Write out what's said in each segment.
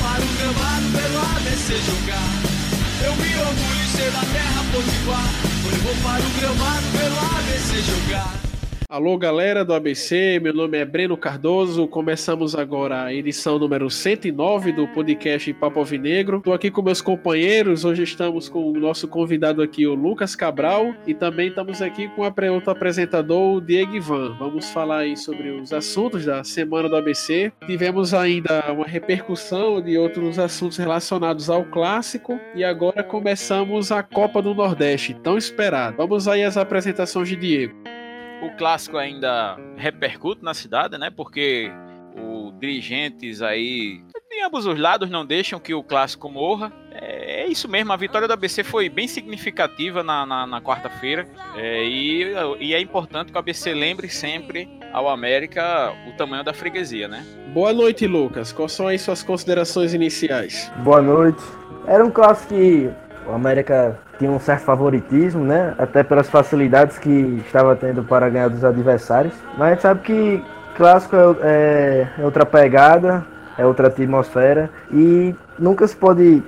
para o gramado pelo ABC jogar. Eu me orgulho de ser da terra potiguar. Eu vou para o gramado pelo ABC jogar. Alô, galera do ABC, meu nome é Breno Cardoso. Começamos agora a edição número 109 do podcast Papo Alvinegro. Estou aqui com meus companheiros. Hoje estamos com o nosso convidado aqui, o Lucas Cabral, e também estamos aqui com o outro apresentador, o Diego Ivan. Vamos falar aí sobre os assuntos da semana do ABC. Tivemos ainda uma repercussão de outros assuntos relacionados ao clássico e agora começamos a Copa do Nordeste, tão esperado. Vamos aí às apresentações de Diego. O clássico ainda repercute na cidade, né? Porque os dirigentes aí de ambos os lados não deixam que o clássico morra. É, é isso mesmo, a vitória do ABC foi bem significativa na, na, na quarta-feira. É, e, e é importante que o ABC lembre sempre ao América o tamanho da freguesia, né? Boa noite, Lucas. Quais são aí suas considerações iniciais? Boa noite. Era um clássico que o América tinha um certo favoritismo, né? Até pelas facilidades que estava tendo para ganhar dos adversários. Mas a gente sabe que clássico é, é, é outra pegada, é outra atmosfera e nunca se pode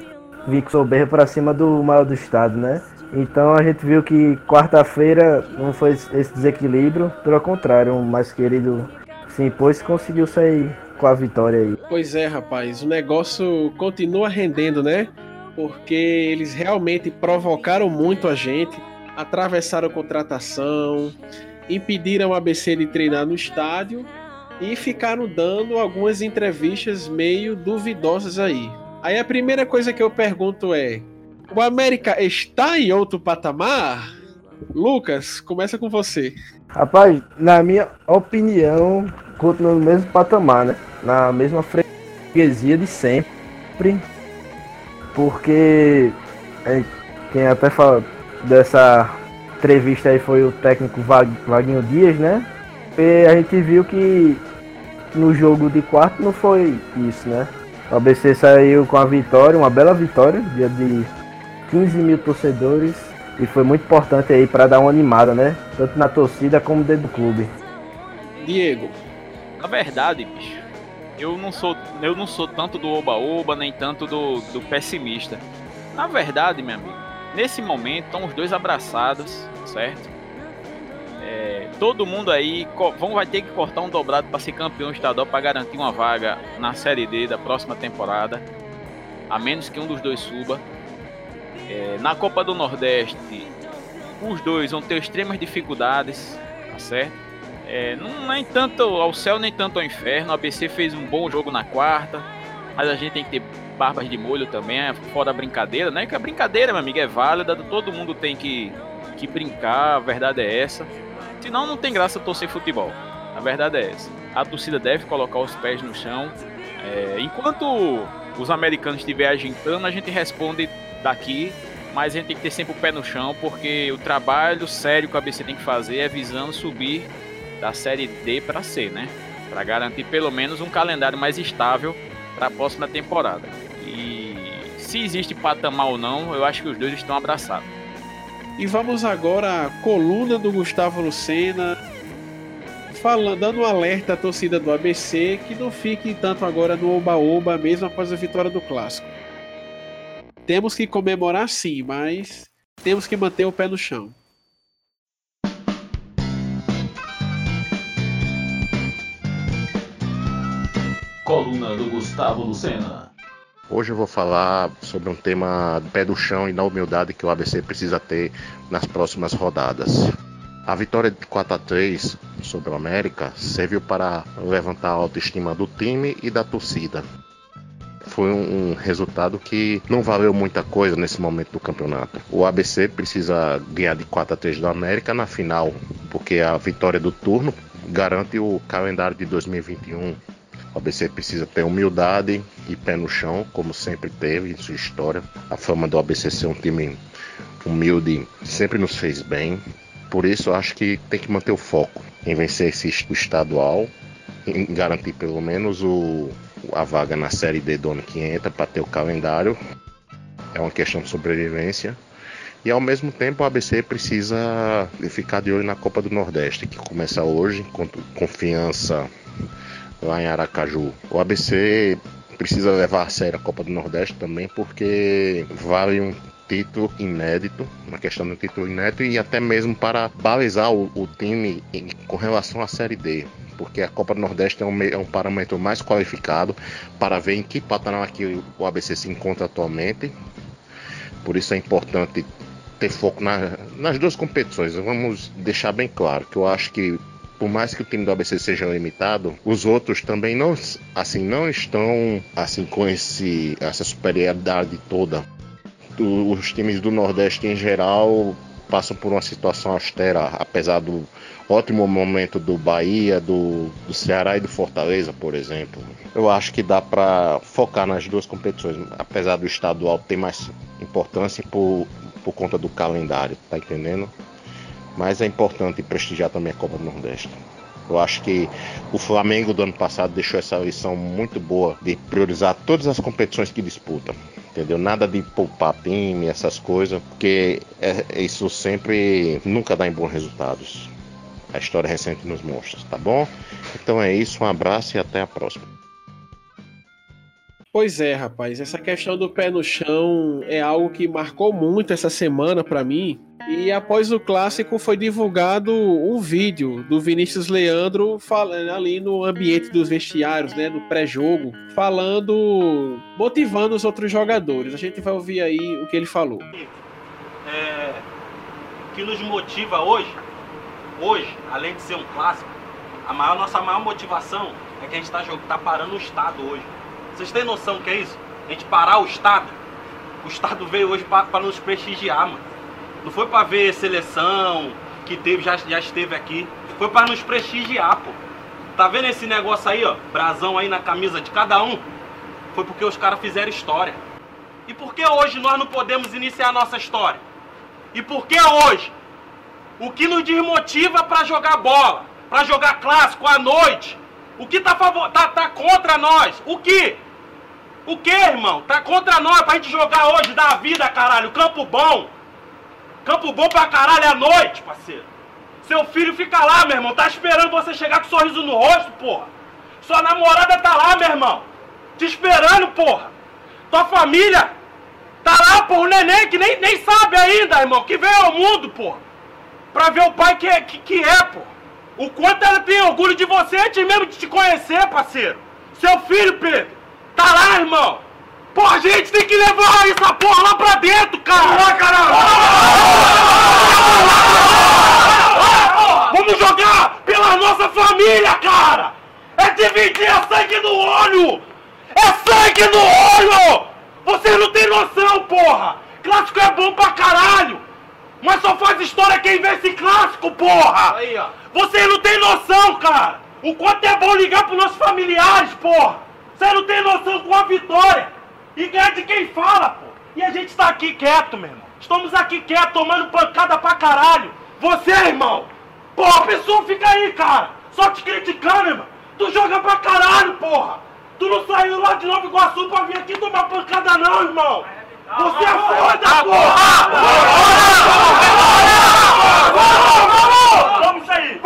vir com soberba para cima do maior do estado, né? Então a gente viu que quarta-feira não foi esse desequilíbrio, pelo contrário, o mais querido se impôs e conseguiu sair com a vitória aí. Pois é, rapaz, o negócio continua rendendo, né? Porque eles realmente provocaram muito a gente, atravessaram contratação, impediram o ABC de treinar no estádio e ficaram dando algumas entrevistas meio duvidosas aí. Aí a primeira coisa que eu pergunto é: o América está em outro patamar? Lucas, começa com você. Rapaz, na minha opinião, continua no mesmo patamar, né? Na mesma freguesia de sempre porque é, quem até fala dessa entrevista aí foi o técnico Vaguinho Dias, né? E a gente viu que no jogo de quarto não foi isso, né? O ABC saiu com a vitória, uma bela vitória, dia de 15 mil torcedores, e foi muito importante aí para dar uma animada, né? Tanto na torcida como dentro do clube. Diego. Na verdade, bicho, eu não sou, eu não sou tanto do oba-oba, nem tanto do, do pessimista. Na verdade, meu amigo, nesse momento estão os dois abraçados, certo? É, todo mundo aí vão, vai ter que cortar um dobrado para ser campeão estadual para garantir uma vaga na Série D da próxima temporada, a menos que um dos dois suba. É, na Copa do Nordeste, os dois vão ter extremas dificuldades, tá certo? É, não nem tanto ao céu, nem tanto ao inferno. A ABC fez um bom jogo na quarta, mas a gente tem que ter barbas de molho também, é fora a brincadeira, né? Que a brincadeira, meu amigo, é válida, todo mundo tem que, que brincar, a verdade é essa. Senão não tem graça torcer futebol. A verdade é essa. A torcida deve colocar os pés no chão. É, enquanto os americanos estiverem agitando, a gente responde daqui, mas a gente tem que ter sempre o pé no chão, porque o trabalho sério que a ABC tem que fazer é visando subir da série D para C, né? Para garantir pelo menos um calendário mais estável para a próxima temporada. E se existe patamar ou não, eu acho que os dois estão abraçados. E vamos agora à coluna do Gustavo Lucena, falando, dando um alerta à torcida do ABC que não fique tanto agora no oba-oba mesmo após a vitória do clássico. Temos que comemorar sim, mas temos que manter o pé no chão. Coluna do Gustavo Lucena. Hoje eu vou falar sobre um tema pé do chão e na humildade que o ABC precisa ter nas próximas rodadas. A vitória de 4 a 3 sobre o América serviu para levantar a autoestima do time e da torcida. Foi um resultado que não valeu muita coisa nesse momento do campeonato. O ABC precisa ganhar de 4 a 3 do América na final, porque a vitória do turno garante o calendário de 2021 o ABC precisa ter humildade e pé no chão, como sempre teve em sua história. A fama do ABC ser um time humilde sempre nos fez bem. Por isso, acho que tem que manter o foco em vencer esse estadual, em garantir pelo menos o, a vaga na Série D do ano que entra para ter o calendário. É uma questão de sobrevivência. E ao mesmo tempo, o ABC precisa ficar de olho na Copa do Nordeste, que começa hoje, com confiança lá em Aracaju. O ABC precisa levar a sério a Copa do Nordeste também, porque vale um título inédito, uma questão do título inédito e até mesmo para balizar o, o time em, com relação à Série D porque a Copa do Nordeste é um, é um, parâmetro mais qualificado para ver em que patamar que o ABC se encontra atualmente. Por isso é importante ter foco na, nas duas competições. Vamos deixar bem claro que eu acho que por mais que o time do ABC seja limitado, os outros também não, assim, não estão assim com esse, essa superioridade toda. Os times do Nordeste em geral passam por uma situação austera, apesar do ótimo momento do Bahia, do, do Ceará e do Fortaleza, por exemplo. Eu acho que dá para focar nas duas competições, apesar do estadual ter mais importância por, por conta do calendário, tá entendendo? Mas é importante prestigiar também a Copa do Nordeste. Eu acho que o Flamengo do ano passado deixou essa lição muito boa de priorizar todas as competições que disputa. Entendeu? Nada de poupar time, essas coisas, porque é, isso sempre nunca dá em bons resultados. A história recente nos mostra, tá bom? Então é isso, um abraço e até a próxima. Pois é, rapaz, essa questão do pé no chão é algo que marcou muito essa semana para mim. E após o clássico foi divulgado um vídeo do Vinícius Leandro falando ali no ambiente dos vestiários, né, no pré-jogo, falando, motivando os outros jogadores. A gente vai ouvir aí o que ele falou. É, o que nos motiva hoje, hoje, além de ser um clássico, a maior, nossa maior motivação é que a gente está tá parando o Estado hoje. Vocês têm noção do que é isso? A gente parar o Estado. O Estado veio hoje para nos prestigiar, mano. Não foi para ver seleção que teve, já, já esteve aqui. Foi para nos prestigiar, pô. Tá vendo esse negócio aí, ó? Brasão aí na camisa de cada um? Foi porque os caras fizeram história. E por que hoje nós não podemos iniciar a nossa história? E por que hoje? O que nos desmotiva para jogar bola, para jogar clássico à noite? O que tá, favor... tá, tá contra nós? O que? O que, irmão? Tá contra nós pra gente jogar hoje, dar a vida, caralho. Campo bom. Campo bom pra caralho é à noite, parceiro. Seu filho fica lá, meu irmão. Tá esperando você chegar com sorriso no rosto, porra. Sua namorada tá lá, meu irmão. Te esperando, porra. Tua família tá lá, porra. O neném que nem, nem sabe ainda, irmão. Que veio ao mundo, porra. Pra ver o pai que é, que, que é, porra. O quanto ela tem orgulho de você antes mesmo de te conhecer, parceiro. Seu filho, Pedro. Tá lá, irmão! Porra, a gente tem que levar essa porra lá pra dentro, cara! Lá, caralho! Vamos jogar pela nossa família, cara! É dividir a sangue no olho! É sangue no olho! Você não tem noção, porra! Clássico é bom pra caralho! Mas só faz história quem vê esse clássico, porra! Aí, ó. Você não tem noção, cara! O quanto é bom ligar pros nossos familiares, porra! Você não tem noção com a vitória. E ganha de quem fala, pô. E a gente tá aqui quieto, meu irmão. Estamos aqui quieto, tomando pancada pra caralho. Você, irmão. Pô, a pessoa fica aí, cara. Só te criticando, irmão. Tu joga pra caralho, porra. Tu não saiu lá de Nova Iguaçu pra vir aqui tomar pancada não, irmão. Você é foda, porra! Vamos sair!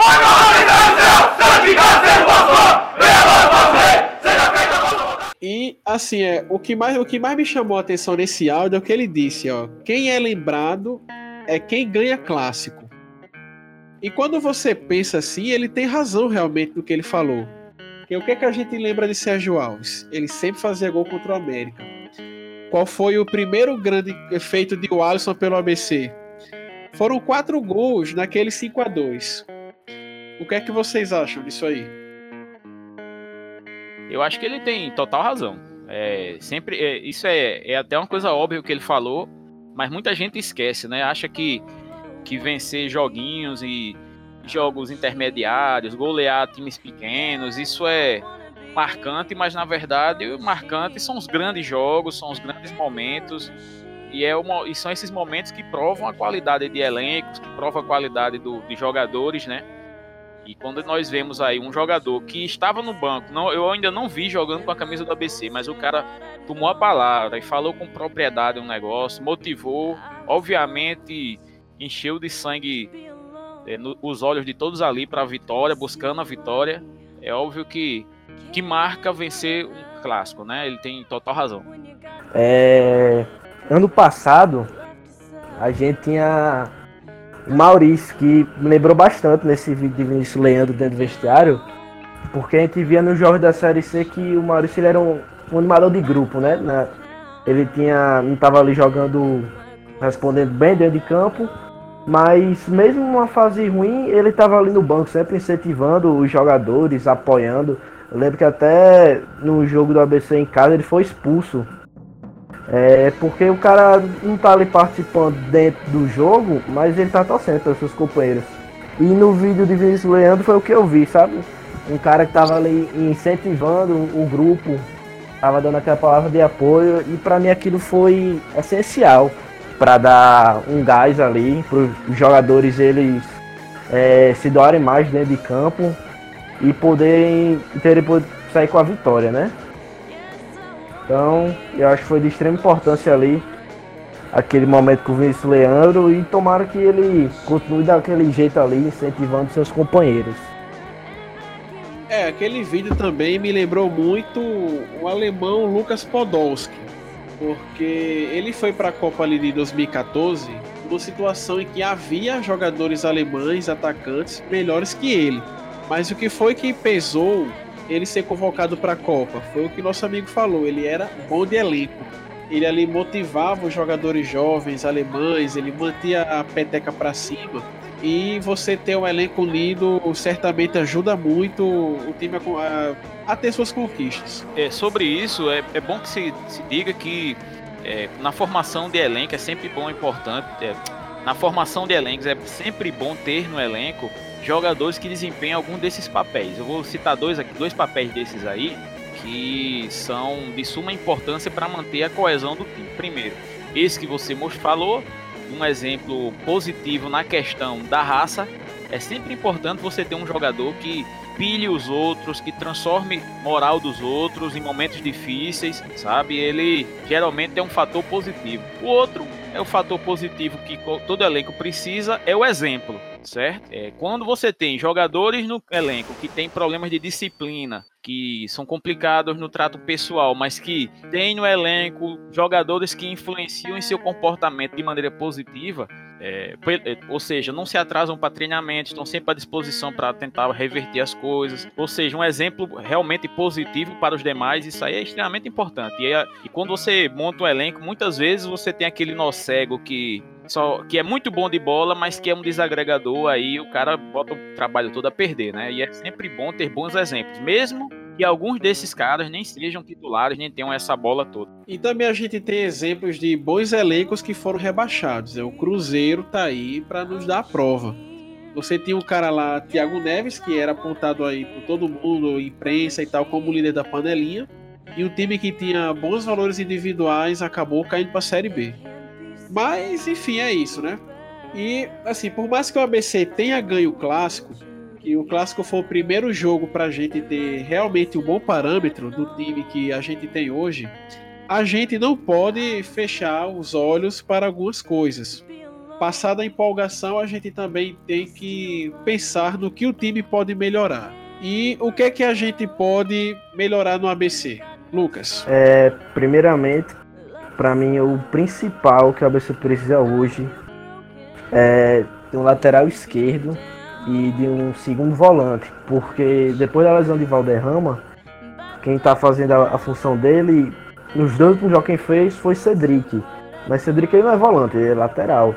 E assim, é, o que mais o que mais me chamou a atenção nesse áudio é o que ele disse, ó. Quem é lembrado é quem ganha clássico. E quando você pensa assim, ele tem razão realmente no que ele falou. Porque o que, é que a gente lembra de Sérgio Alves? Ele sempre fazia gol contra o América. Qual foi o primeiro grande feito de Alisson pelo ABC? Foram quatro gols naquele 5 a 2 O que é que vocês acham disso aí? Eu acho que ele tem total razão. É, sempre, é, isso é, é até uma coisa óbvia que ele falou, mas muita gente esquece, né? Acha que, que vencer joguinhos e jogos intermediários, golear times pequenos, isso é marcante, mas na verdade o marcante são os grandes jogos, são os grandes momentos. E, é uma, e são esses momentos que provam a qualidade de elencos, que provam a qualidade do, de jogadores, né? E quando nós vemos aí um jogador que estava no banco, não, eu ainda não vi jogando com a camisa do ABC, mas o cara tomou a palavra e falou com propriedade um negócio, motivou, obviamente encheu de sangue é, no, os olhos de todos ali para a vitória, buscando a vitória. É óbvio que que marca vencer clássico, né? Ele tem total razão. É, ano passado, a gente tinha Maurício, que me lembrou bastante nesse vídeo de Vinícius Leandro dentro do vestiário, porque a gente via nos jogos da Série C que o Maurício ele era um, um animador de grupo, né? Na, ele tinha, não estava ali jogando, respondendo bem dentro de campo, mas mesmo numa fase ruim, ele estava ali no banco, sempre incentivando os jogadores, apoiando. Eu lembro que até no jogo do ABC em casa ele foi expulso. É porque o cara não tá ali participando dentro do jogo, mas ele tá torcendo pelos seus companheiros. E no vídeo de Vinícius Leandro foi o que eu vi, sabe? Um cara que tava ali incentivando o grupo, tava dando aquela palavra de apoio, e para mim aquilo foi essencial para dar um gás ali para os jogadores eles é, se doarem mais dentro de campo e poderem ter, sair com a vitória, né? Então, eu acho que foi de extrema importância ali aquele momento com o Vinícius Leandro e tomara que ele continue daquele jeito ali, incentivando seus companheiros. É, aquele vídeo também me lembrou muito o alemão Lucas Podolski, porque ele foi para a Copa ali de 2014 numa situação em que havia jogadores alemães, atacantes melhores que ele. Mas o que foi que pesou ele ser convocado para a Copa? Foi o que nosso amigo falou, ele era bom de elenco. Ele ali motivava os jogadores jovens alemães, ele mantinha a peteca para cima. E você ter um elenco unido certamente ajuda muito o time a, a, a ter suas conquistas. É, sobre isso, é, é bom que se, se diga que é, na formação de elenco é sempre bom importante. É, na formação de elencos é sempre bom ter no elenco jogadores que desempenham algum desses papéis. Eu vou citar dois aqui, dois papéis desses aí que são de suma importância para manter a coesão do time. Primeiro, esse que você falou, um exemplo positivo na questão da raça. É sempre importante você ter um jogador que pilhe os outros, que transforme moral dos outros em momentos difíceis, sabe? Ele geralmente é um fator positivo. O outro é o fator positivo que todo elenco precisa, é o exemplo certo? É, quando você tem jogadores no elenco que tem problemas de disciplina, que são complicados no trato pessoal, mas que tem no elenco jogadores que influenciam em seu comportamento de maneira positiva, é, é ou seja, não se atrasam para treinamento, estão sempre à disposição para tentar reverter as coisas, ou seja, um exemplo realmente positivo para os demais, isso aí é extremamente importante. E, é, e quando você monta um elenco, muitas vezes você tem aquele nó cego que só que é muito bom de bola, mas que é um desagregador, aí o cara bota o trabalho todo a perder, né? E é sempre bom ter bons exemplos, mesmo que alguns desses caras nem sejam titulares, nem tenham essa bola toda. E também a gente tem exemplos de bons elencos que foram rebaixados. É o Cruzeiro tá aí para nos dar a prova. Você tinha um cara lá, Thiago Neves, que era apontado aí por todo mundo, imprensa e tal, como líder da panelinha. E um time que tinha bons valores individuais acabou caindo para a Série B. Mas, enfim, é isso, né? E, assim, por mais que o ABC tenha ganho o clássico, e o clássico foi o primeiro jogo para a gente ter realmente um bom parâmetro do time que a gente tem hoje, a gente não pode fechar os olhos para algumas coisas. Passada a empolgação, a gente também tem que pensar no que o time pode melhorar. E o que é que a gente pode melhorar no ABC? Lucas. É, primeiramente, para mim, o principal que o ABC precisa hoje é de um lateral esquerdo e de um segundo volante, porque depois da lesão de Valderrama, quem está fazendo a, a, função dele, nos dois últimos jogos quem fez foi Cedric, mas Cedric ele não é volante, ele é lateral.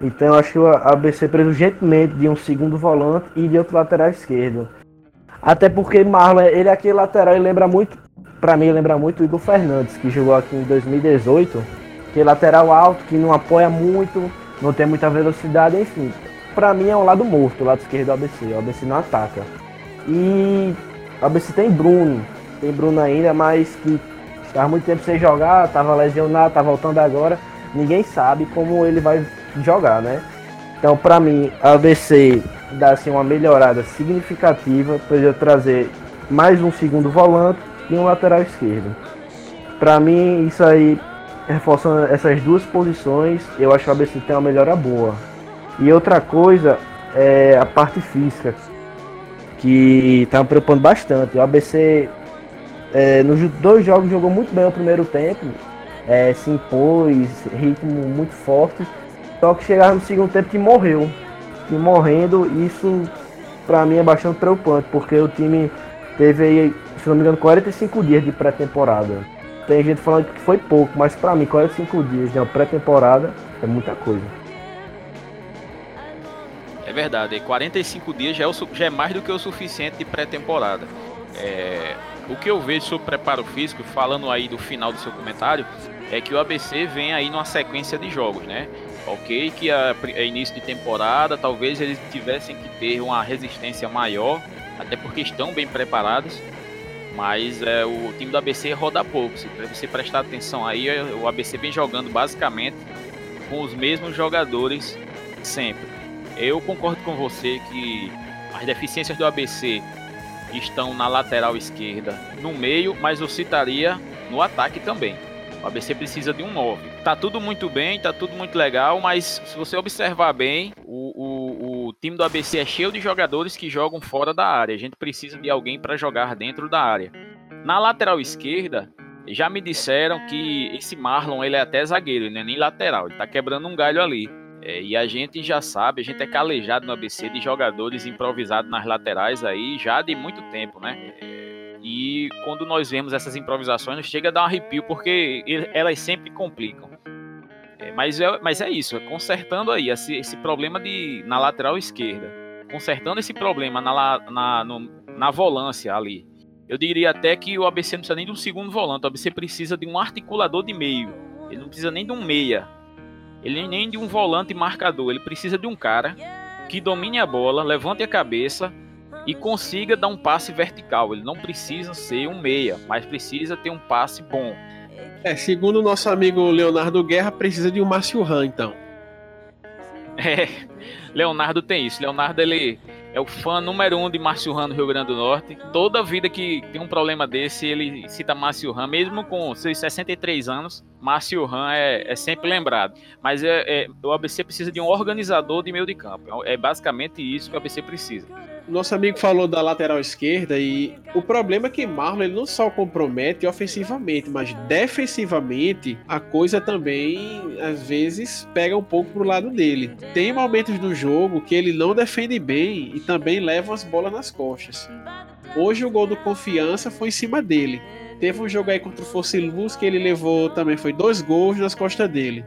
Então eu acho que o ABC precisa urgentemente de um segundo volante e de outro lateral esquerdo. Até porque Marlon, ele é aquele lateral, ele lembra muito para mim lembra muito o Igor Fernandes, que jogou aqui em 2018, que é lateral alto, que não apoia muito, não tem muita velocidade, enfim. Para mim é um lado morto, o lado esquerdo do ABC, o ABC não ataca. E o ABC tem Bruno, tem Bruno ainda, mas que estava muito tempo sem jogar, estava lesionado, tá voltando agora, ninguém sabe como ele vai jogar, né? Então, para mim, a ABC dá assim, uma melhorada significativa, poderia trazer mais um segundo volante e um lateral esquerdo. Para mim, isso aí, reforçando essas duas posições, eu acho que o ABC tem uma melhora boa. E outra coisa é a parte física, que tá me preocupando bastante. O ABC é, nos dois jogos jogou muito bem o primeiro tempo, é, se impôs, ritmo muito forte, só que chegava no segundo tempo que morreu. E morrendo, isso para mim é bastante preocupante, porque o time teve aí, se não me engano, 45 dias de pré-temporada. Tem gente falando que foi pouco, mas para mim 45 dias de uma pré-temporada é muita coisa. É verdade, 45 dias já é, o, já é mais do que o suficiente de pré-temporada. É, o que eu vejo sobre preparo físico, falando aí do final do seu comentário, é que o ABC vem aí numa sequência de jogos, né? Ok, que a, a início de temporada, talvez eles tivessem que ter uma resistência maior, até porque estão bem preparados. Mas é, o time do ABC roda pouco. Se você prestar atenção aí, é, o ABC vem jogando basicamente com os mesmos jogadores sempre. Eu concordo com você que as deficiências do ABC estão na lateral esquerda, no meio, mas eu citaria no ataque também. O ABC precisa de um 9. Tá tudo muito bem, tá tudo muito legal, mas se você observar bem, o, o, o time do ABC é cheio de jogadores que jogam fora da área. A gente precisa de alguém para jogar dentro da área. Na lateral esquerda, já me disseram que esse Marlon ele é até zagueiro, ele não é nem lateral, ele tá quebrando um galho ali. É, e a gente já sabe, a gente é calejado no ABC de jogadores improvisados nas laterais aí já de muito tempo, né? E quando nós vemos essas improvisações, chega a dar um arrepio, porque elas sempre complicam. É, mas, é, mas é isso, é consertando aí esse, esse, problema de, na lateral esquerda, consertando esse problema na, na, no, na volância ali. Eu diria até que o ABC não precisa nem de um segundo volante, o ABC precisa de um articulador de meio. Ele não precisa nem de um meia. Ele nem de um volante marcador. Ele precisa de um cara que domine a bola, levante a cabeça e consiga dar um passe vertical. Ele não precisa ser um meia, mas precisa ter um passe bom. É, segundo o nosso amigo Leonardo Guerra, precisa de um Márcio Ran, então. É, Leonardo tem isso. Leonardo ele é o fã número um de Márcio Ran no Rio Grande do Norte. Toda vida que tem um problema desse, ele cita Márcio Ran, mesmo com seus 63 anos. Márcio Ran é, é sempre lembrado. Mas é, é, o ABC precisa de um organizador de meio de campo. É basicamente isso que o ABC precisa nosso amigo falou da lateral esquerda e o problema é que Marlon ele não só compromete ofensivamente, mas defensivamente a coisa também às vezes pega um pouco pro lado dele. Tem momentos do jogo que ele não defende bem e também leva as bolas nas costas. Hoje o gol do Confiança foi em cima dele. Teve um jogo aí contra o Força Luz que ele levou também foi dois gols nas costas dele.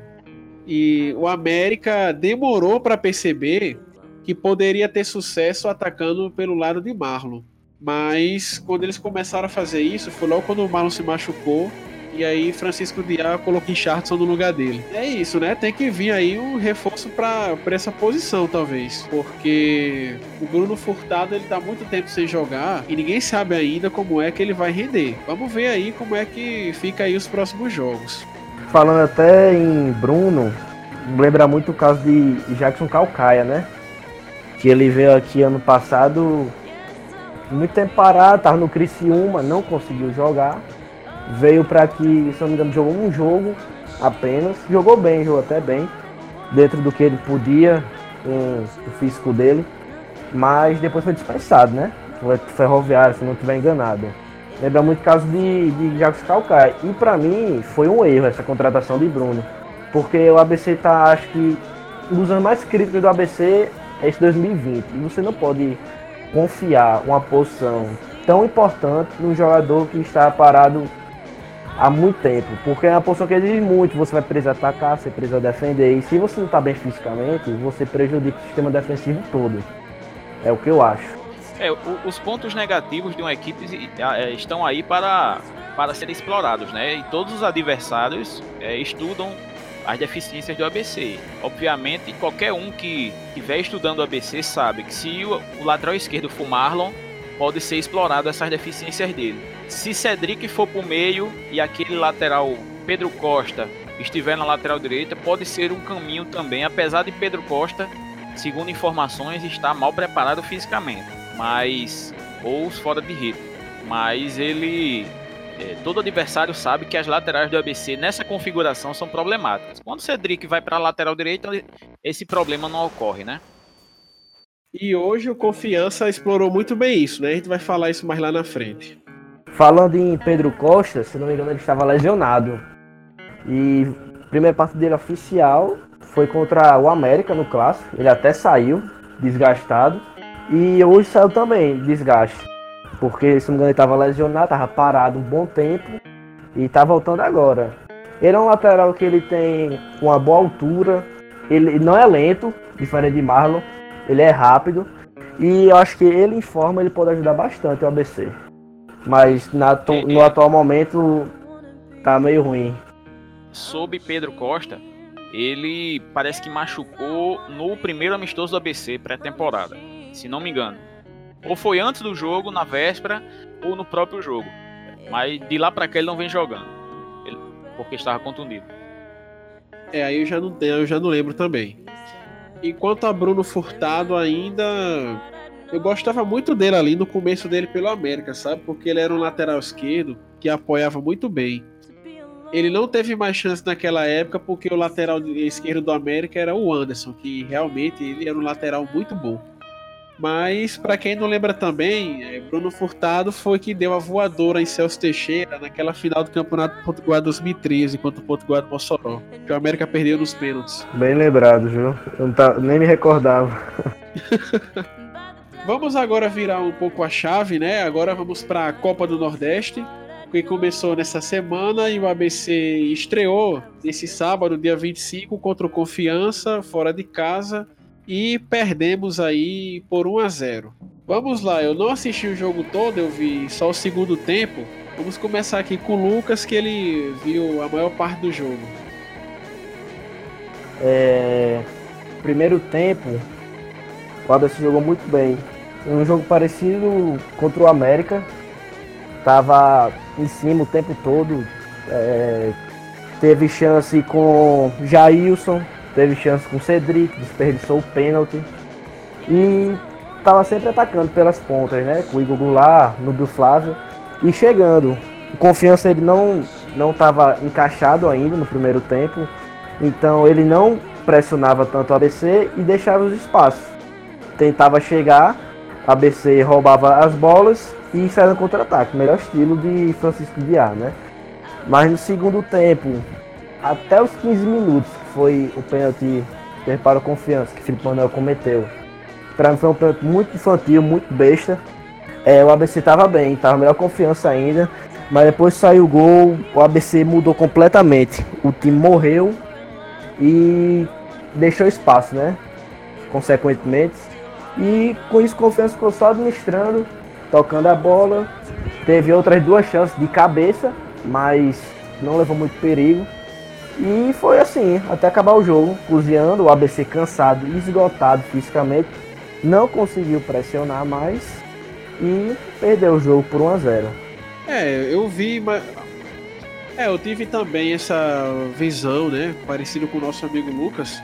E o América demorou para perceber que poderia ter sucesso atacando pelo lado de Marlon. Mas quando eles começaram a fazer isso, foi logo quando o Marlon se machucou. E aí Francisco Diá colocou Charlton no lugar dele. É isso, né? Tem que vir aí um reforço para essa posição, talvez. Porque o Bruno Furtado ele tá muito tempo sem jogar e ninguém sabe ainda como é que ele vai render. Vamos ver aí como é que fica aí os próximos jogos. Falando até em Bruno, lembra muito o caso de Jackson Calcaia, né? Que ele veio aqui ano passado, muito tempo parado, tava no Criciúma, não conseguiu jogar. Veio para aqui, se não me engano, jogou um jogo apenas. Jogou bem, jogou até bem, dentro do que ele podia, com o físico dele. Mas depois foi dispensado, né? Foi ferroviário, se não estiver enganado. Lembra muito o caso de, de Jacques Calcaia. E para mim foi um erro essa contratação de Bruno. Porque o ABC tá, acho que, dos anos mais críticos do ABC é esse 2020. E você não pode confiar uma posição tão importante num jogador que está parado há muito tempo, porque é uma posição que exige muito, você vai precisar atacar, você precisa defender, e se você não está bem fisicamente, você prejudica o sistema defensivo todo. É o que eu acho. É, os pontos negativos de uma equipe é, estão aí para, para serem explorados, né? E todos os adversários é, estudam as deficiências do ABC. Obviamente, qualquer um que estiver estudando o ABC sabe que se o, o lateral esquerdo for Marlon, pode ser explorado essas deficiências dele. Se Cedric for para o meio e aquele lateral Pedro Costa estiver na lateral direita, pode ser um caminho também, apesar de Pedro Costa, segundo informações, estar mal preparado fisicamente, mas ou fora de ritmo. Mas ele é, todo adversário sabe que as laterais do ABC nessa configuração são problemáticas. Quando o Cedric vai para a lateral direita, esse problema não ocorre, né? E hoje o Confiança explorou muito bem isso, né? A gente vai falar isso mais lá na frente. Falando em Pedro Costa, se não me engano, ele estava lesionado. E a primeira parte dele oficial foi contra o América no clássico. Ele até saiu desgastado. E hoje saiu também desgaste. Porque, se não me engano, ele estava lesionado, estava parado um bom tempo. E está voltando agora. Ele é um lateral que ele tem uma boa altura. Ele não é lento, diferente de Marlon. Ele é rápido. E eu acho que ele em forma ele pode ajudar bastante o ABC. Mas na, no atual momento tá meio ruim. Sob Pedro Costa, ele parece que machucou no primeiro amistoso do ABC pré-temporada, se não me engano. Ou foi antes do jogo, na véspera, ou no próprio jogo. Mas de lá para cá ele não vem jogando. Ele, porque estava contundido. É, aí eu já não eu já não lembro também. Enquanto a Bruno Furtado ainda. Eu gostava muito dele ali no começo dele pelo América, sabe? Porque ele era um lateral esquerdo que apoiava muito bem. Ele não teve mais chance naquela época porque o lateral esquerdo do América era o Anderson, que realmente ele era um lateral muito bom. Mas, para quem não lembra também, é, Bruno Furtado foi que deu a voadora em Celso Teixeira naquela final do Campeonato Potiguar 2013 contra o Potiguar do Mossoró, que o América perdeu nos pênaltis. Bem lembrado, viu? Eu tá, nem me recordava. vamos agora virar um pouco a chave, né? Agora vamos para a Copa do Nordeste, que começou nessa semana e o ABC estreou nesse sábado, dia 25, contra o Confiança, fora de casa e perdemos aí por 1 a 0. Vamos lá, eu não assisti o jogo todo, eu vi só o segundo tempo. Vamos começar aqui com o Lucas, que ele viu a maior parte do jogo. É... Primeiro tempo, o ABC jogou muito bem. Um jogo parecido contra o América. Tava em cima o tempo todo. É... Teve chance com Jailson, teve chance com o Cedric, desperdiçou o pênalti. E estava sempre atacando pelas pontas, né? Com o Igor Goulart, Nubio Flávio. E chegando. Confiança ele não não estava encaixado ainda no primeiro tempo. Então ele não pressionava tanto o ABC e deixava os espaços. Tentava chegar, ABC roubava as bolas e saía no contra-ataque. Melhor estilo de Francisco Guiar, né? Mas no segundo tempo, até os 15 minutos, foi o pênalti para o confiança que Felipe Manuel cometeu. Para mim foi um pênalti muito infantil, muito besta. É, o ABC estava bem, estava melhor confiança ainda. Mas depois saiu o gol, o ABC mudou completamente. O time morreu e deixou espaço, né? Consequentemente. E com isso confiança ficou só administrando, tocando a bola. Teve outras duas chances de cabeça, mas não levou muito perigo. E foi assim, até acabar o jogo, cozinhando, o ABC cansado e esgotado fisicamente, não conseguiu pressionar mais e perdeu o jogo por 1 a 0. É, eu vi, mas é, eu tive também essa visão, né, parecido com o nosso amigo Lucas,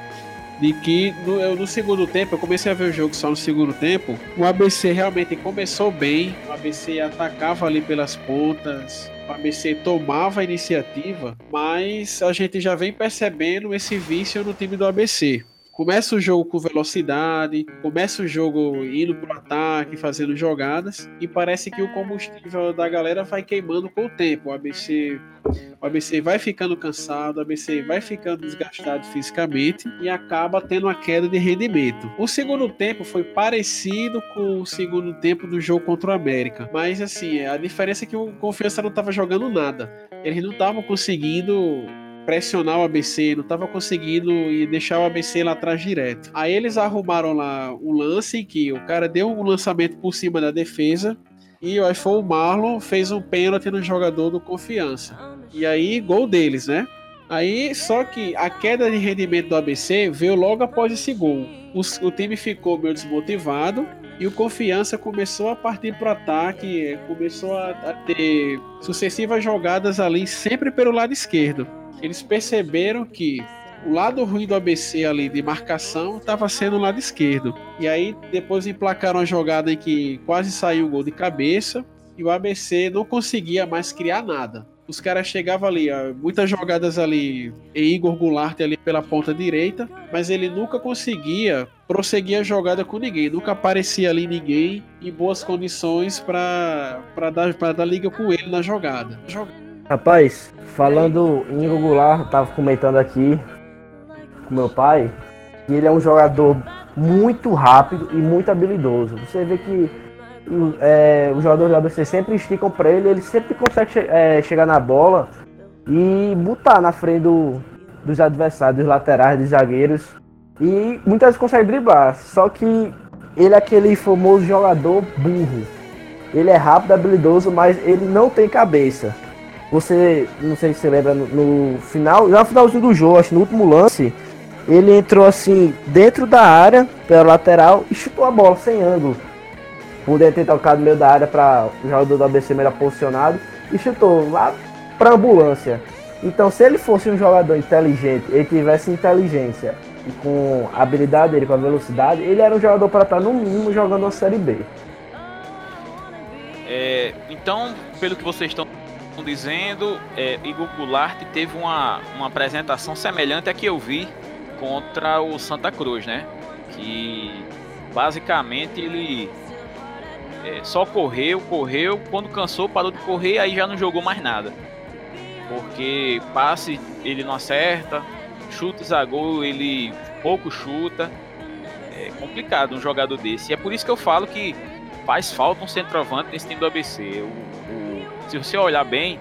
de que no, eu, no segundo tempo, eu comecei a ver o jogo só no segundo tempo, o ABC realmente começou bem, o ABC atacava ali pelas pontas, o ABC tomava a iniciativa, mas a gente já vem percebendo esse vício no time do ABC. Começa o jogo com velocidade, começa o jogo indo pro ataque, fazendo jogadas, e parece que o combustível da galera vai queimando com o tempo. O ABC, o ABC vai ficando cansado, o ABC vai ficando desgastado fisicamente e acaba tendo uma queda de rendimento. O segundo tempo foi parecido com o segundo tempo do jogo contra o América, mas assim, a diferença é que o Confiança não estava jogando nada. Eles não estavam conseguindo pressionar o ABC, não estava conseguindo e deixar o ABC lá atrás direto. Aí eles arrumaram lá um lance que o cara deu um lançamento por cima da defesa e aí foi o Marlon fez um pênalti no jogador do Confiança. E aí gol deles, né? Aí só que a queda de rendimento do ABC veio logo após esse gol. O, o time ficou meio desmotivado e o Confiança começou a partir para o ataque, começou a, a ter sucessivas jogadas ali sempre pelo lado esquerdo eles perceberam que o lado ruim do ABC ali de marcação estava sendo o lado esquerdo. E aí depois emplacaram uma jogada em que quase saiu o gol de cabeça e o ABC não conseguia mais criar nada. Os caras chegavam ali, muitas jogadas ali em Igor Goulart ali pela ponta direita, mas ele nunca conseguia prosseguir a jogada com ninguém. Nunca aparecia ali ninguém em boas condições para dar, dar liga com ele na jogada. Rapaz, falando em Goulart, tava comentando aqui com meu pai que ele é um jogador muito rápido e muito habilidoso. Você vê que é, os jogadores do ABC sempre esticam para ele, ele sempre consegue che é, chegar na bola e botar na frente do, dos adversários, dos laterais, dos zagueiros. E muitas vezes consegue driblar. Só que ele é aquele famoso jogador burro. Ele é rápido, habilidoso, mas ele não tem cabeça. Você, não sei se você lembra, no, no final, já no finalzinho do jogo, acho no último lance, ele entrou assim dentro da área, pela lateral, e chutou a bola sem ângulo. Poderia ter tocado no meio da área para o jogador do ABC melhor posicionado e chutou lá para ambulância. Então, se ele fosse um jogador inteligente, ele tivesse inteligência e com a habilidade dele, com a velocidade, ele era um jogador para estar no mínimo jogando a Série B. É, então, pelo que vocês estão dizendo, é, Igor Goulart teve uma, uma apresentação semelhante à que eu vi contra o Santa Cruz, né? Que basicamente ele é, só correu, correu, quando cansou, parou de correr, aí já não jogou mais nada. Porque passe ele não acerta, chutes a gol ele pouco chuta. É complicado um jogador desse. E é por isso que eu falo que faz falta um centroavante nesse time do ABC. O, o, se você olhar bem,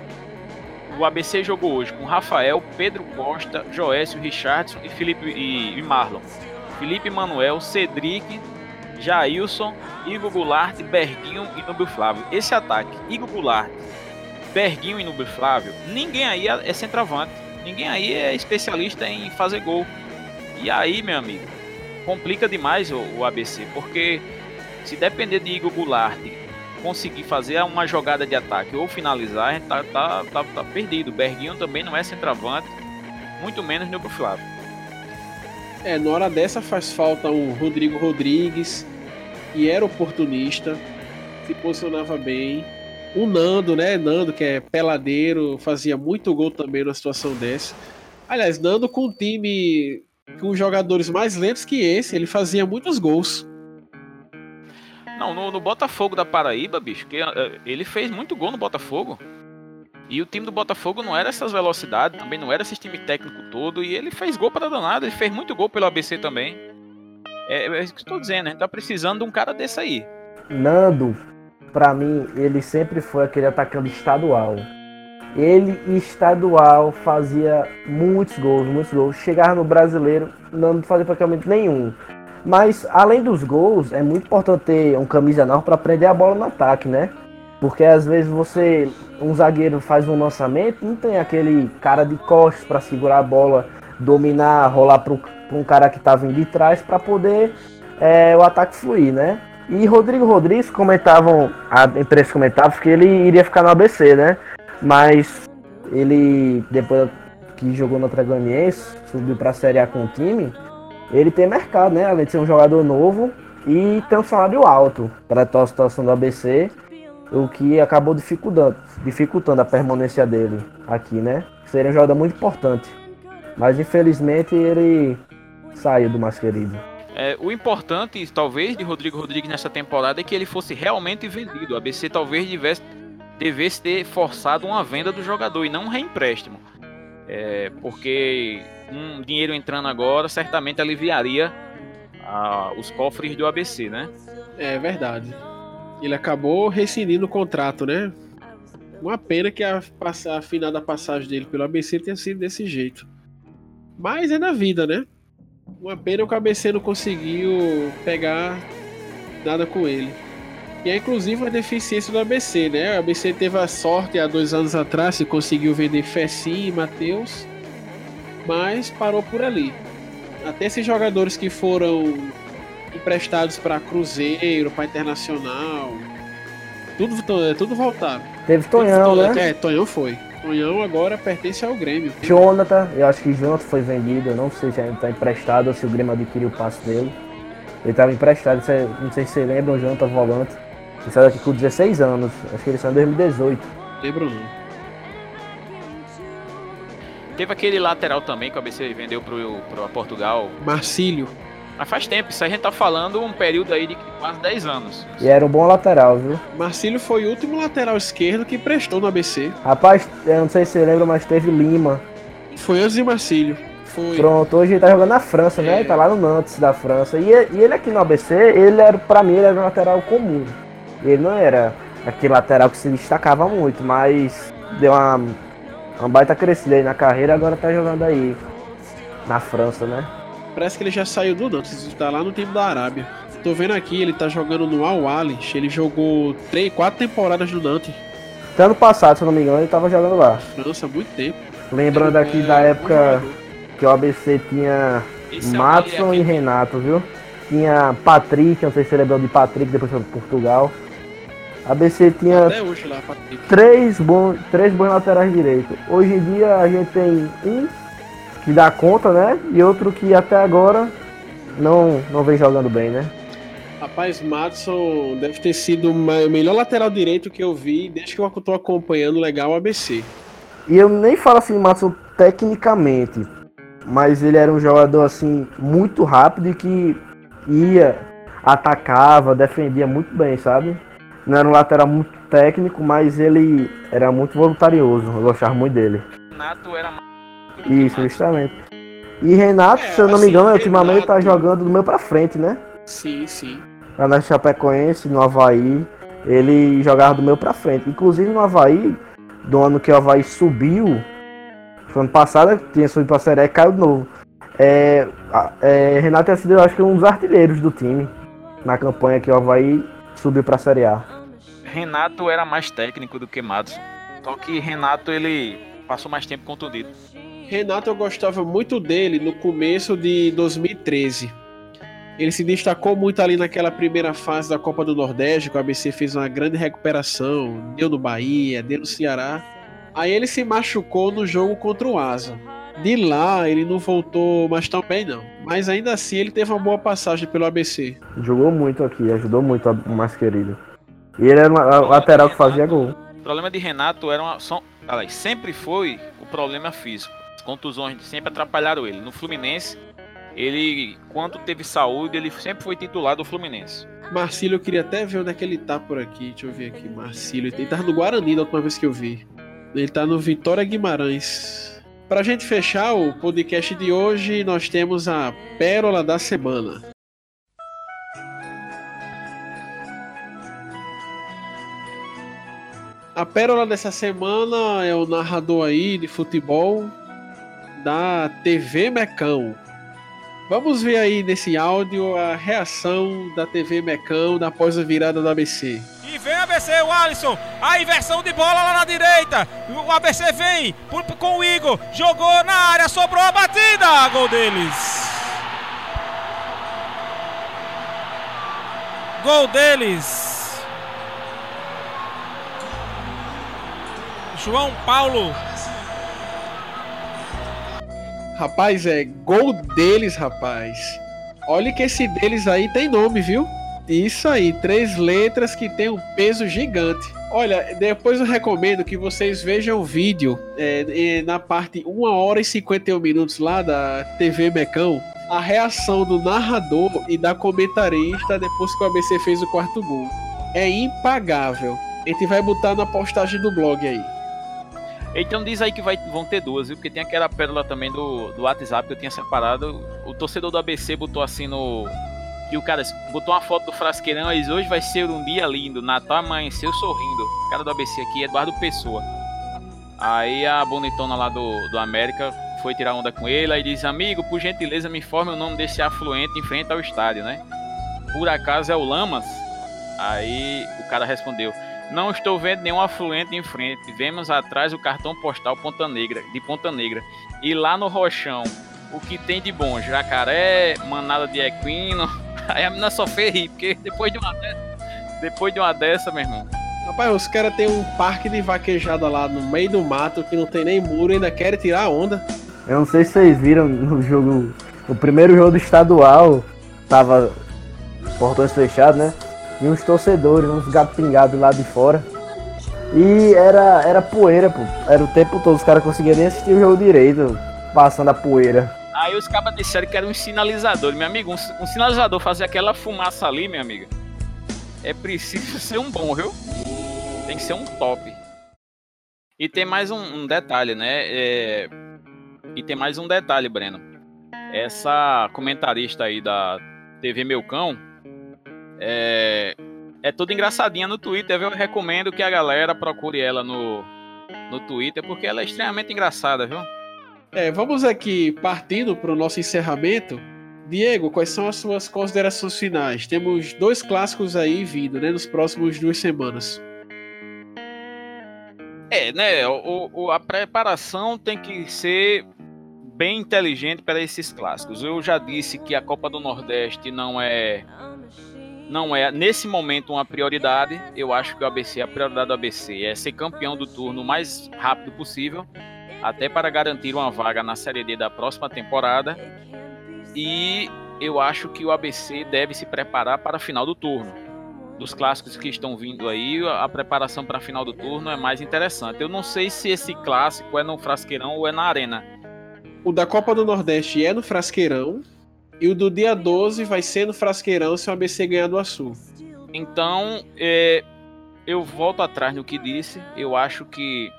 o ABC jogou hoje com Rafael, Pedro Costa, Joécio, Richardson e Felipe e, e Marlon. Felipe Manuel, Cedric, Jailson, Igor Goulart, Berguinho e Nubio Flávio. Esse ataque, Igor Goulart, Berguinho e Nubio Flávio, ninguém aí é centroavante. Ninguém aí é especialista em fazer gol. E aí, meu amigo, complica demais o, o ABC, porque se depender de Igor Goulart conseguir fazer uma jogada de ataque ou finalizar, a gente tá, tá, tá, tá perdido. Berguinho também não é centroavante, muito menos Nubio Flávio. É, na hora dessa faz falta um Rodrigo Rodrigues, que era oportunista, se posicionava bem. O Nando, né? Nando, que é peladeiro, fazia muito gol também numa situação dessa. Aliás, Nando com um time com jogadores mais lentos que esse, ele fazia muitos gols. Não, no, no Botafogo da Paraíba, bicho, que, uh, ele fez muito gol no Botafogo. E o time do Botafogo não era essas velocidades, também não era esse time técnico todo. E ele fez gol para danado, ele fez muito gol pelo ABC também. É, é isso que estou dizendo, a gente tá precisando de um cara desse aí. Nando, para mim, ele sempre foi aquele atacante estadual. Ele estadual fazia muitos gols, muitos gols. Chegava no brasileiro, não fazia praticamente nenhum. Mas além dos gols, é muito importante ter um camisa nova para prender a bola no ataque, né? Porque às vezes você, um zagueiro faz um lançamento, não tem aquele cara de costas para segurar a bola, dominar, rolar para um cara que tá vindo de trás para poder é, o ataque fluir, né? E Rodrigo Rodrigues comentavam, a imprensa comentava que ele iria ficar no ABC, né? Mas ele, depois que jogou no Atlético subiu para a Série A com o time, ele tem mercado, né? Além de ser um jogador novo e tem um salário alto para a situação do ABC, o que acabou dificultando, dificultando a permanência dele aqui, né? Seria um jogador muito importante. Mas infelizmente ele saiu do mais querido. É, o importante, talvez, de Rodrigo Rodrigues nessa temporada é que ele fosse realmente vendido. O ABC talvez devesse, devesse ter forçado uma venda do jogador e não um reempréstimo. É, porque um dinheiro entrando agora certamente aliviaria a, os cofres do ABC, né? É verdade. Ele acabou rescindindo o contrato, né? Uma pena que a, a final da passagem dele pelo ABC tenha sido desse jeito. Mas é na vida, né? Uma pena que o ABC não conseguiu pegar nada com ele. E é inclusive uma deficiência do ABC, né? O ABC teve a sorte há dois anos atrás, se conseguiu vender Fessim e Matheus, mas parou por ali. Até esses jogadores que foram emprestados para Cruzeiro, para Internacional, tudo, tudo voltaram. Teve Tonhão, né? É, Tonhão foi. Tonhão agora pertence ao Grêmio. Jonathan, eu acho que Jonathan foi vendido, eu não sei se ainda está emprestado ou se o Grêmio adquiriu o passe dele. Ele estava emprestado, não sei se você lembra, o Jonathan Volante. Ele saiu daqui com 16 anos, acho que ele saiu em 2018. Lembro não. Teve aquele lateral também que o ABC vendeu pro, pro Portugal. Marcílio. Mas faz tempo, isso a gente tá falando um período aí de quase 10 anos. E era um bom lateral, viu? Marcílio foi o último lateral esquerdo que prestou no ABC. Rapaz, eu não sei se você lembra, mas teve Lima. Foi antes de Marcílio. Foi. Pronto, hoje ele tá jogando na França, né? É. Ele tá lá no Nantes da França. E, e ele aqui no ABC, ele era, pra mim, ele era um lateral comum. Ele não era aquele lateral que se destacava muito, mas deu uma, uma baita crescida aí na carreira, agora tá jogando aí na França, né? Parece que ele já saiu do Nantes, tá lá no time da Arábia. Tô vendo aqui, ele tá jogando no Al Ahly. Ele jogou três, quatro temporadas no Nantes. Até ano passado, se eu não me engano, ele tava jogando lá. França, há muito tempo. Lembrando aqui É, da época que o ABC tinha Esse é Matson Bahia e Renato, viu? Tinha Patrick, não sei se você lembra de Patrick, depois foi pro Portugal. A ABC tinha hoje lá, três bons, três bons laterais direitos. Hoje em dia a gente tem um que dá conta, né? E outro que até agora não, não vem jogando bem, né? Rapaz, Madison deve ter sido o melhor lateral direito que eu vi desde que eu tô acompanhando legal o ABC. E eu nem falo assim, Matson, tecnicamente, mas ele era um jogador assim muito rápido e que ia, atacava, defendia muito bem, sabe? Não era um lateral muito técnico, mas ele era muito voluntarioso. Eu gostava muito dele. Renato era. Isso, justamente. E Renato, É, se eu não me assim, engano, ultimamente tá Renato- jogando do meu pra frente, né? Sim, sim. Lá na Chapecoense, no Havaí, ele jogava do meu pra frente. Inclusive no Havaí, do ano que o Havaí subiu, foi ano passado, tinha subido pra Série e caiu de novo. É, é, Renato tinha sido, eu acho que, um dos artilheiros do time na campanha que o Havaí subiu pra Série A. Renato era mais técnico do que Madison. Só que Renato ele passou mais tempo contundido. Renato, eu gostava muito dele no começo de 2013. Ele se destacou muito ali naquela primeira fase da Copa do Nordeste, que o ABC fez uma grande recuperação, deu no Bahia, deu no Ceará. Aí ele se machucou no jogo contra o Asa. De lá, ele não voltou mais tão bem, não. Mas ainda assim, ele teve uma boa passagem pelo ABC. Jogou muito aqui, ajudou muito o mais querido. E ele era um la- lateral que fazia gol. O problema de Renato era uma, só, aliás, sempre foi o problema físico. As contusões sempre atrapalharam ele. No Fluminense, ele, quando teve saúde, ele sempre foi titular do Fluminense. Marcílio, eu queria até ver onde é que ele tá por aqui. Deixa eu ver aqui. Marcílio. Ele tava no Guarani da última vez que eu vi. Ele tá no Vitória Guimarães. Pra gente fechar o podcast de hoje, nós temos a Pérola da Semana. A pérola dessa semana é o narrador aí de futebol da TV Mecão. Vamos ver aí nesse áudio a reação da TV Mecão após a virada do ABC. E vem ABC, o Alisson. A inversão de bola lá na direita. O ABC vem com o Igor. Jogou na área, sobrou a batida. Gol deles. Gol deles. João Paulo. Rapaz, é gol deles, rapaz. Olha que esse deles aí tem nome, viu? Isso aí, três letras que tem um peso gigante. Olha, depois eu recomendo que vocês vejam o vídeo é, é, na parte 1 hora e 51 minutos lá da TV Mecão, a reação do narrador e da comentarista depois que o ABC fez o quarto gol. É impagável. A gente vai botar na postagem do blog aí. Então diz aí que vai, vão ter duas, viu? Porque tem aquela pérola também do, do WhatsApp que eu tinha separado. O torcedor do ABC botou assim no. E o cara botou uma foto do frasqueirão e Hoje vai ser um dia lindo, Natal amanheceu sorrindo. O cara do ABC aqui, Eduardo Pessoa. Aí a bonitona lá do, do América foi tirar onda com ele. Aí diz: Amigo, por gentileza, me informe o nome desse afluente em frente ao estádio, né? Por acaso é o Lamas? Aí o cara respondeu: Não estou vendo nenhum afluente em frente. Vemos atrás o cartão postal Ponta Negra, de Ponta Negra. E lá no Rochão, o que tem de bom? Jacaré, manada de equino. Aí a menina só fez rir, porque depois de uma dessa, depois de uma dessa, meu irmão. Rapaz, os caras têm um parque de vaquejada lá no meio do mato que não tem nem muro e ainda querem tirar a onda. Eu não sei se vocês viram no jogo. O primeiro jogo do estadual tava portões fechados, né? E uns torcedores, uns gatos pingados lá de fora. E era, era poeira, pô. Era o tempo todo, os caras conseguiam nem assistir o jogo direito, passando a poeira. Aí os cabas disseram que era um sinalizador. Meu amigo, um, um sinalizador fazer aquela fumaça ali, minha amiga. É preciso ser um bom, viu? Tem que ser um top. E tem mais um, um detalhe, né? É... E tem mais um detalhe, Breno. Essa comentarista aí da TV Meu Cão é, é toda engraçadinha no Twitter, viu? Eu recomendo que a galera procure ela no, no Twitter, porque ela é extremamente engraçada, viu? É, vamos aqui partindo para o nosso encerramento. Diego, quais são as suas considerações finais? Temos dois clássicos aí vindo, né, nos próximos duas semanas. É, né? O, o, a preparação tem que ser bem inteligente para esses clássicos. Eu já disse que a Copa do Nordeste não é não é nesse momento uma prioridade. Eu acho que o ABC, a prioridade do ABC é ser campeão do turno o mais rápido possível, até para garantir uma vaga na Série D da próxima temporada. E eu acho que o ABC deve se preparar para a final do turno dos clássicos que estão vindo aí, a preparação para a final do turno é mais interessante. Eu não sei se esse clássico é no Frasqueirão ou é na Arena. O da Copa do Nordeste é no Frasqueirão e o do dia 12 vai ser no Frasqueirão se o ABC ganhar do Açul. Então, é, eu volto atrás no que disse. Eu acho que,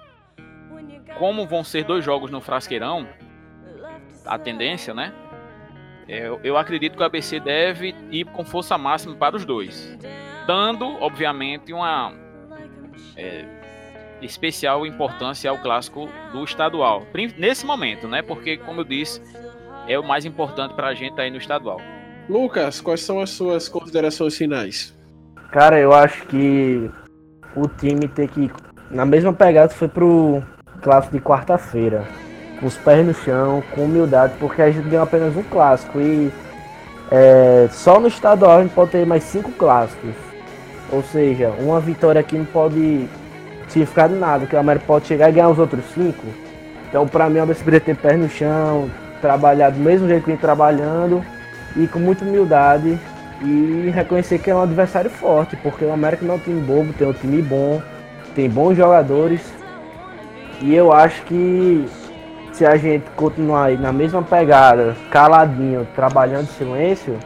como vão ser dois jogos no Frasqueirão, a tendência, né? Eu, eu acredito que o ABC deve ir com força máxima para os dois dando, obviamente, uma é, especial importância ao clássico do estadual. Nesse momento, né? Porque, como eu disse, é o mais importante para a gente aí no estadual. Lucas, quais são as suas considerações finais? Cara, eu acho que o time tem que, na mesma pegada, foi pro clássico de quarta-feira. Com os pés no chão, com humildade, porque a gente ganhou apenas um clássico e é, só no estadual a gente pode ter mais cinco clássicos. Ou seja, uma vitória aqui não pode significar nada, que o América pode chegar e ganhar os outros cinco. Então, para mim, o ABC deveria ter pé no chão, trabalhar do mesmo jeito que vem trabalhando e com muita humildade e reconhecer que é um adversário forte, porque o América não é um time bobo, tem um time bom, tem bons jogadores. E eu acho que se a gente continuar aí na mesma pegada, caladinho, trabalhando em silêncio,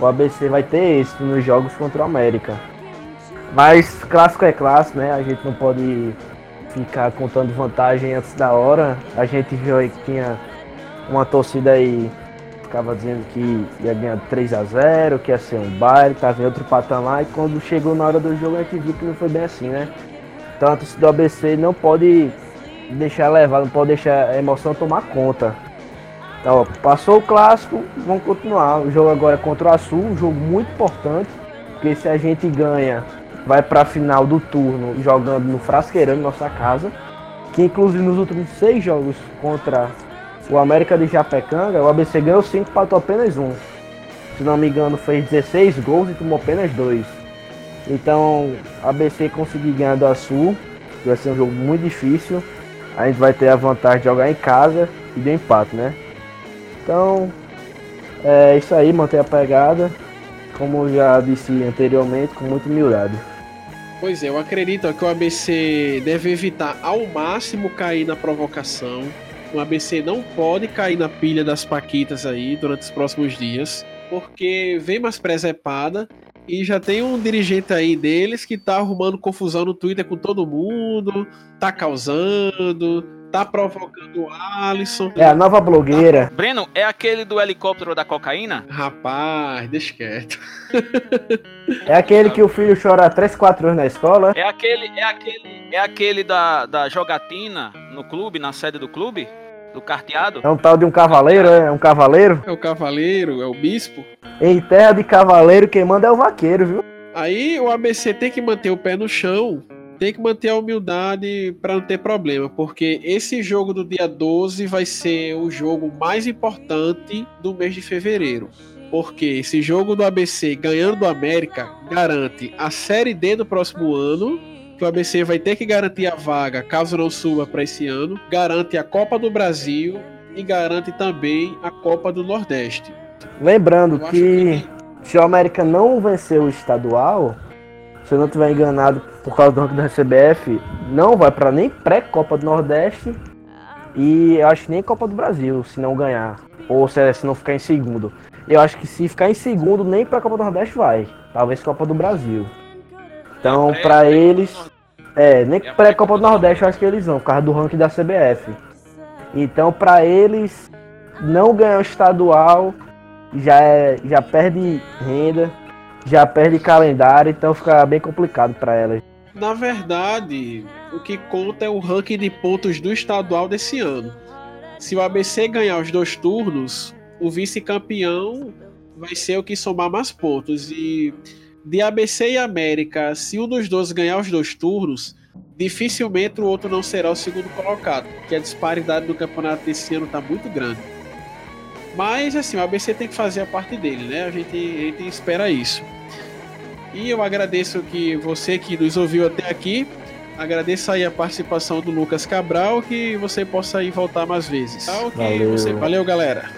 o ABC vai ter êxito nos jogos contra o América. Mas clássico é clássico, né? A gente não pode ficar contando vantagem antes da hora. A gente viu aí que tinha uma torcida aí ficava dizendo que ia ganhar 3 a 0 que ia ser um baile, tava em outro patamar, e quando chegou na hora do jogo a gente viu que não foi bem assim, né? Então a torcida do ABC não pode deixar levar, não pode deixar a emoção tomar conta. Então, ó, passou o clássico, vamos continuar. O jogo agora é contra o Açul, um jogo muito importante, porque se a gente ganha vai para a final do turno jogando no Frasqueirão, nossa casa, que inclusive nos últimos seis jogos contra o América de Japecanga, o ABC ganhou 5 empatou apenas um. Se não me engano, fez 16 gols e tomou apenas dois. Então, o ABC conseguir ganhar do Açul, que vai ser um jogo muito difícil. A gente vai ter a vantagem de jogar em casa e de empate, né? Então, é isso aí, manter a pegada, como já disse anteriormente, com muita humildade. Pois é, eu acredito que o ABC deve evitar ao máximo cair na provocação. O ABC não pode cair na pilha das Paquitas aí durante os próximos dias, porque vem mais presepada e já tem um dirigente aí deles que tá arrumando confusão no Twitter com todo mundo, tá causando, tá provocando o Alisson. É a nova blogueira. Breno, é aquele do helicóptero da cocaína? Rapaz, deixa quieto. é aquele que o filho chora 3, 4 anos na escola? É aquele, é aquele, é aquele da, da jogatina no clube, na sede do clube? Do carteado? É um tal de um cavaleiro, é? Um cavaleiro? É o cavaleiro, é o bispo. Em terra de cavaleiro, quem manda é o vaqueiro, viu? Aí o ABC tem que manter o pé no chão tem que manter a humildade para não ter problema, porque esse jogo do dia 12 vai ser o jogo mais importante do mês de fevereiro. Porque esse jogo do ABC ganhando do América garante a Série D do próximo ano, que o ABC vai ter que garantir a vaga caso não suba para esse ano, garante a Copa do Brasil e garante também a Copa do Nordeste. Lembrando que, que se o América não vencer o estadual, se eu não estiver enganado, por causa do ranking da CBF, não vai para nem pré-Copa do Nordeste E eu acho que nem Copa do Brasil, se não ganhar. Ou se, se não ficar em segundo. Eu acho que se ficar em segundo, nem pra Copa do Nordeste vai. Talvez Copa do Brasil. Então, É, pra é, eles. É, nem É, pré-Copa do Nordeste eu acho que eles vão, por causa do ranking da CBF. Então, pra eles, não ganhar o estadual já, é, já perde renda, já perde calendário, então fica bem complicado pra elas. Na verdade, o que conta é o ranking de pontos do estadual desse ano. Se o ABC ganhar os dois turnos, o vice-campeão vai ser o que somar mais pontos. E de ABC e América, se um dos dois ganhar os dois turnos, dificilmente o outro não será o segundo colocado, porque a disparidade do campeonato desse ano está muito grande. Mas assim, o ABC tem que fazer a parte dele, né? A gente, a gente espera isso. E eu agradeço que você que nos ouviu até aqui. Agradeço aí a participação do Lucas Cabral, que você possa aí voltar mais vezes. Tá? Ok, Valeu. você- valeu galera.